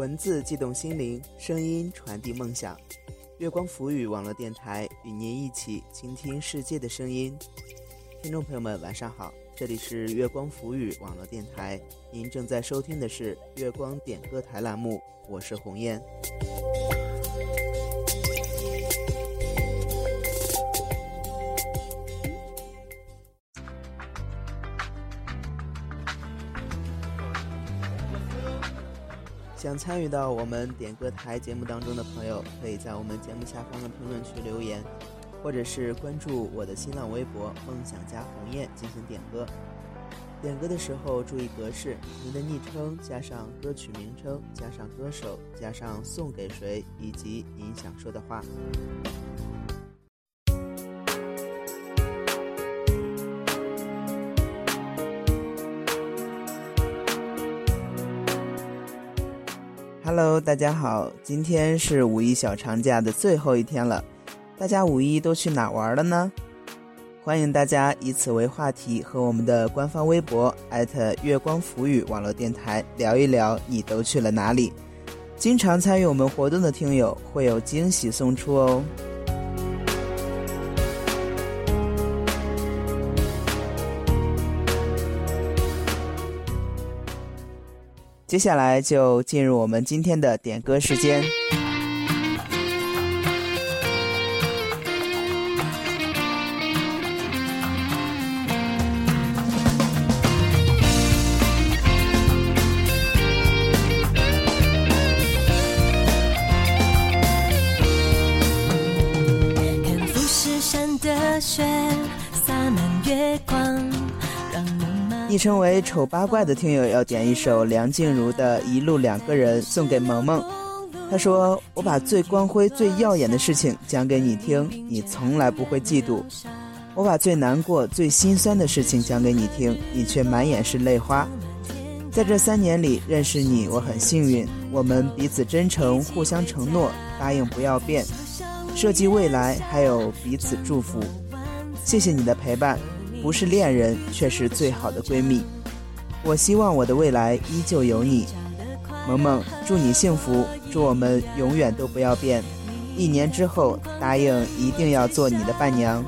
文字悸动心灵，声音传递梦想。月光浮语网络电台与您一起倾听世界的声音。听众朋友们，晚上好，这里是月光浮语网络电台，您正在收听的是月光点歌台栏目，我是红艳。参与到我们点歌台节目当中的朋友，可以在我们节目下方的评论区留言，或者是关注我的新浪微博“梦想家鸿雁”进行点歌。点歌的时候注意格式：您的昵称加上歌曲名称加上歌手加上送给谁以及您想说的话。Hello，大家好，今天是五一小长假的最后一天了，大家五一都去哪玩了呢？欢迎大家以此为话题，和我们的官方微博月光浮语网络电台聊一聊你都去了哪里。经常参与我们活动的听友会有惊喜送出哦。接下来就进入我们今天的点歌时间。昵称为“丑八怪”的听友要点一首梁静茹的《一路两个人》送给萌萌。他说：“我把最光辉、最耀眼的事情讲给你听，你从来不会嫉妒；我把最难过、最心酸的事情讲给你听，你却满眼是泪花。在这三年里认识你，我很幸运。我们彼此真诚，互相承诺，答应不要变，设计未来，还有彼此祝福。谢谢你的陪伴。”不是恋人，却是最好的闺蜜。我希望我的未来依旧有你，萌萌。祝你幸福，祝我们永远都不要变。一年之后，答应一定要做你的伴娘。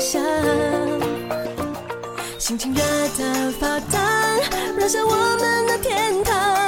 心情热得发烫，燃烧我们的天堂，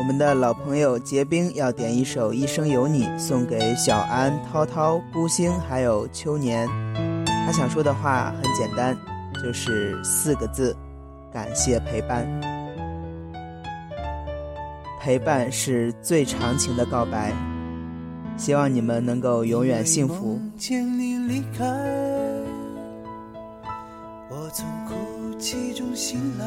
我们的老朋友结冰要点一首《一生有你》，送给小安、涛涛、孤星还有秋年。他想说的话很简单，就是四个字：感谢陪伴。陪伴是最长情的告白，希望你们能够永远幸福。梦见你离开，我从哭泣中醒来，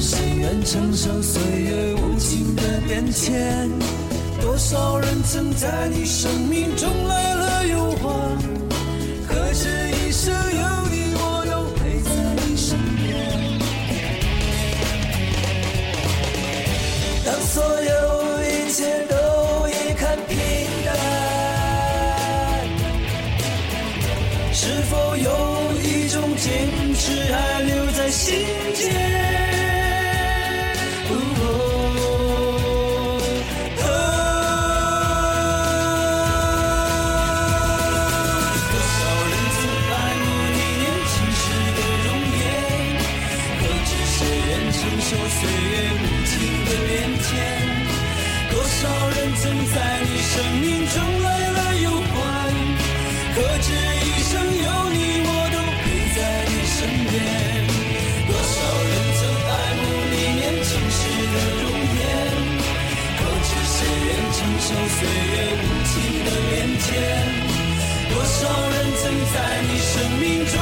谁愿承受岁月无情的变迁？多少人曾在你生命中来了又还，可这一生有你，我都陪在你身边。当所有一切都已看平淡，是否有一种坚持还留在心岁月无情的变迁？多少人曾在你生命中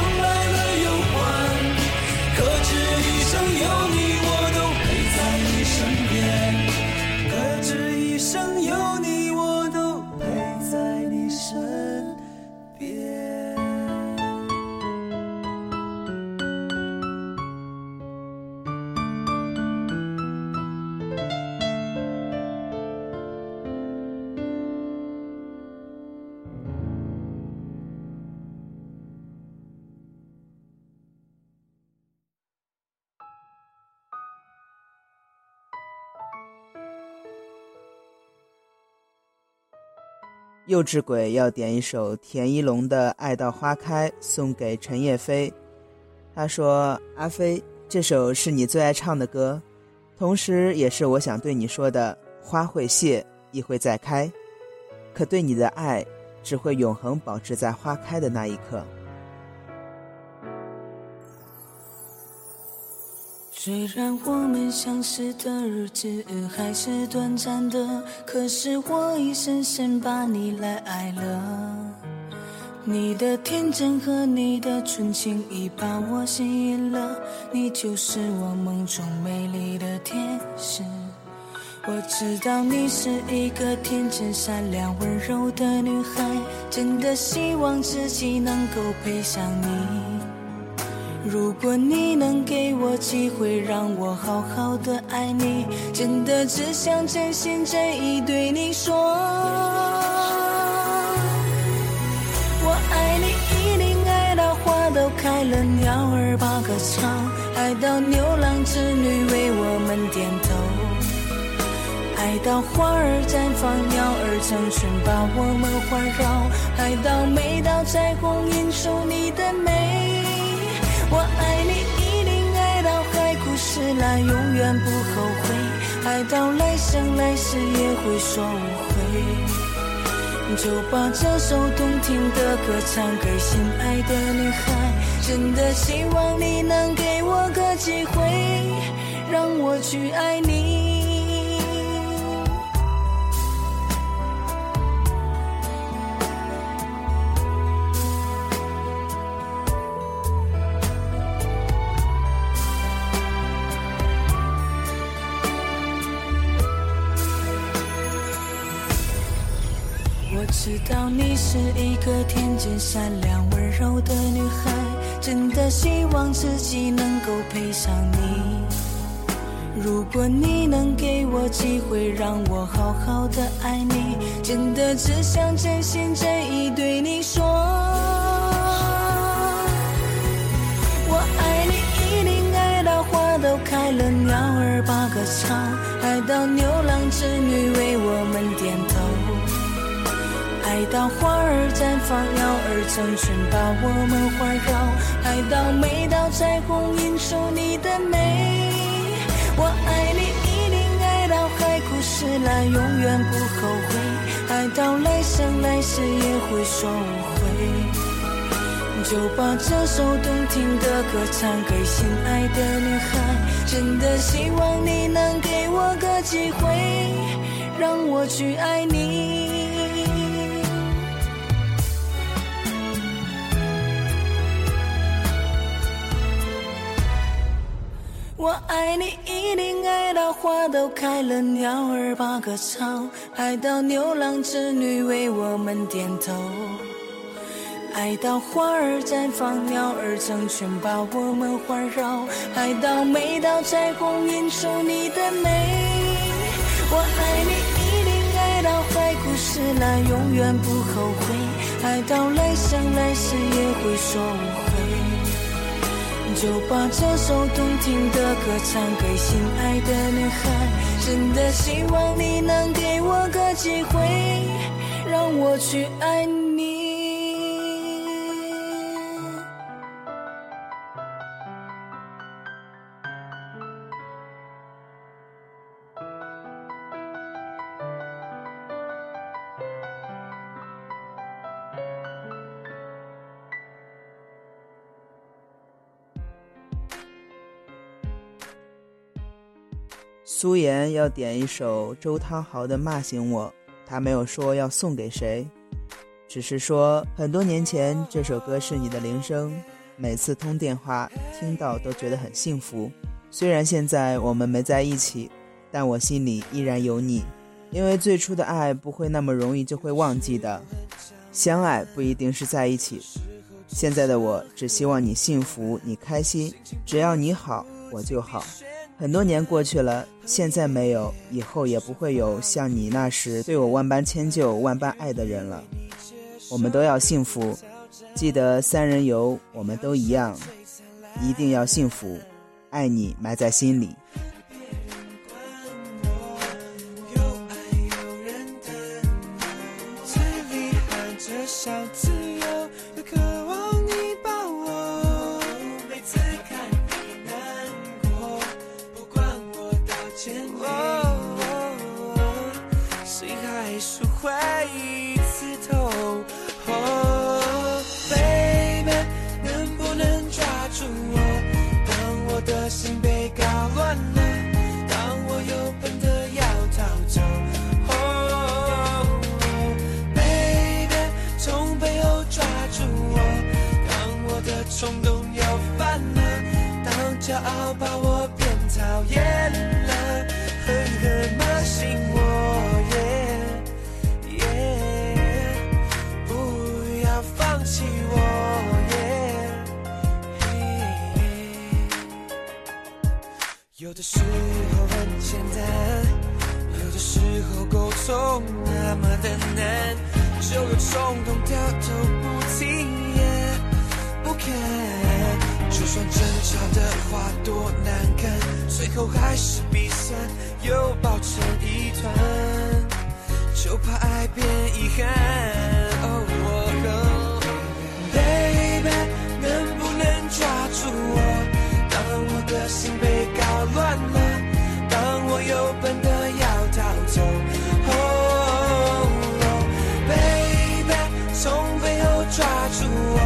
幼稚鬼要点一首田一龙的《爱到花开》，送给陈叶飞。他说：“阿飞，这首是你最爱唱的歌，同时也是我想对你说的。花会谢，亦会再开，可对你的爱，只会永恒保持在花开的那一刻。”虽然我们相识的日子还是短暂的，可是我已深深把你来爱了。你的天真和你的纯情已把我吸引了，你就是我梦中美丽的天使。我知道你是一个天真善良、温柔的女孩，真的希望自己能够配上你。如果你能给我机会，让我好好的爱你，真的只想真心真意对你说。我爱你，一定爱到花都开了，鸟儿把歌唱，爱到牛郎织女为我们点头，爱到花儿绽放，鸟儿成群把我们环绕，爱到每道彩虹映出你的美。未来，永远不后悔。爱到来生来世也会说无悔。就把这首动听的歌唱给心爱的女孩，真的希望你能给我个机会，让我去爱你。是一个天真善良、温柔的女孩，真的希望自己能够配上你。如果你能给我机会，让我好好的爱你，真的只想真心真意对你说。我爱你，一定爱到花都开了，鸟儿把歌唱，爱到牛郎织女为我们点。爱到花儿绽放，鸟儿成群把我们环绕，爱到每道彩虹映出你的美。我爱你，一定爱到海枯石烂，永远不后悔。爱到来生来世也会说无悔。就把这首动听的歌唱给心爱的女孩，真的希望你能给我个机会，让我去爱你。爱你，一定爱到花都开了，鸟儿把歌唱，爱到牛郎织女为我们点头，爱到花儿绽放，鸟儿成群把我们环绕，爱到每道彩虹映出你的美。我爱你，一定爱到海枯石烂，永远不后悔，爱到来生来世也会说无悔。就把这首动听的歌唱给心爱的女孩，真的希望你能给我个机会，让我去爱你。苏妍要点一首周汤豪的《骂醒我》，他没有说要送给谁，只是说很多年前这首歌是你的铃声，每次通电话听到都觉得很幸福。虽然现在我们没在一起，但我心里依然有你，因为最初的爱不会那么容易就会忘记的。相爱不一定是在一起，现在的我只希望你幸福，你开心，只要你好，我就好。很多年过去了，现在没有，以后也不会有像你那时对我万般迁就，万般爱的人了。我们都要幸福，记得三人游我们都一样，一定要幸福，爱你埋在心里。有爱有人。傲把我变讨厌了，狠狠骂醒我。耶耶，不要放弃我。耶有的时候很简单，有的时候沟通那么的难，就有冲动掉头不停也不看。就算争吵的话多难看，最后还是鼻酸，又抱成一团。就怕爱变遗憾。哦哦，baby，能不能抓住我？当我的心被搞乱了，当我又笨的要逃走。哦，baby，从背后抓住我，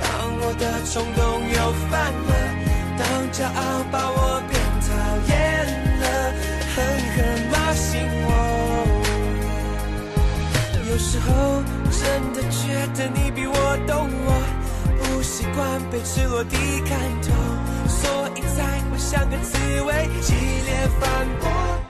当我的冲动又犯了，当骄傲把我变讨厌了，狠狠骂醒我。有时候真的觉得你比我懂我，不习惯被赤裸地看透，所以才会像个刺猬激烈反驳。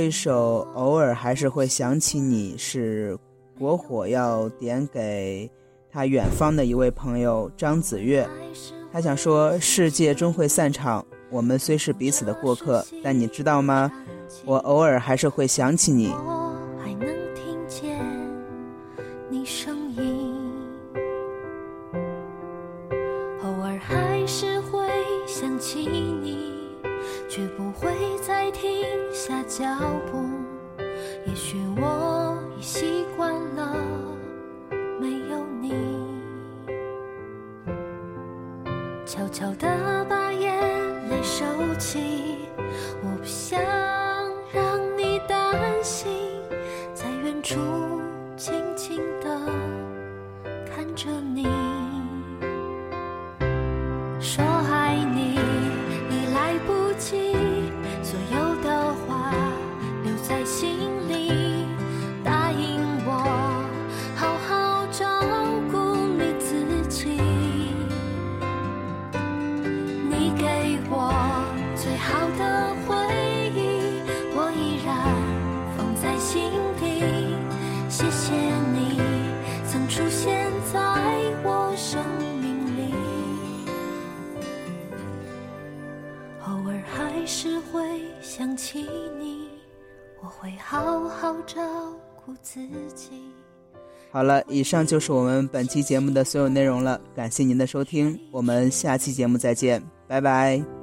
一首《偶尔还是会想起你》是国火要点给他远方的一位朋友张子月，他想说：世界终会散场，我们虽是彼此的过客，但你知道吗？我偶尔还是会想起你。说爱你，已来不及，好好照顾自己。好了，以上就是我们本期节目的所有内容了，感谢您的收听，我们下期节目再见，拜拜。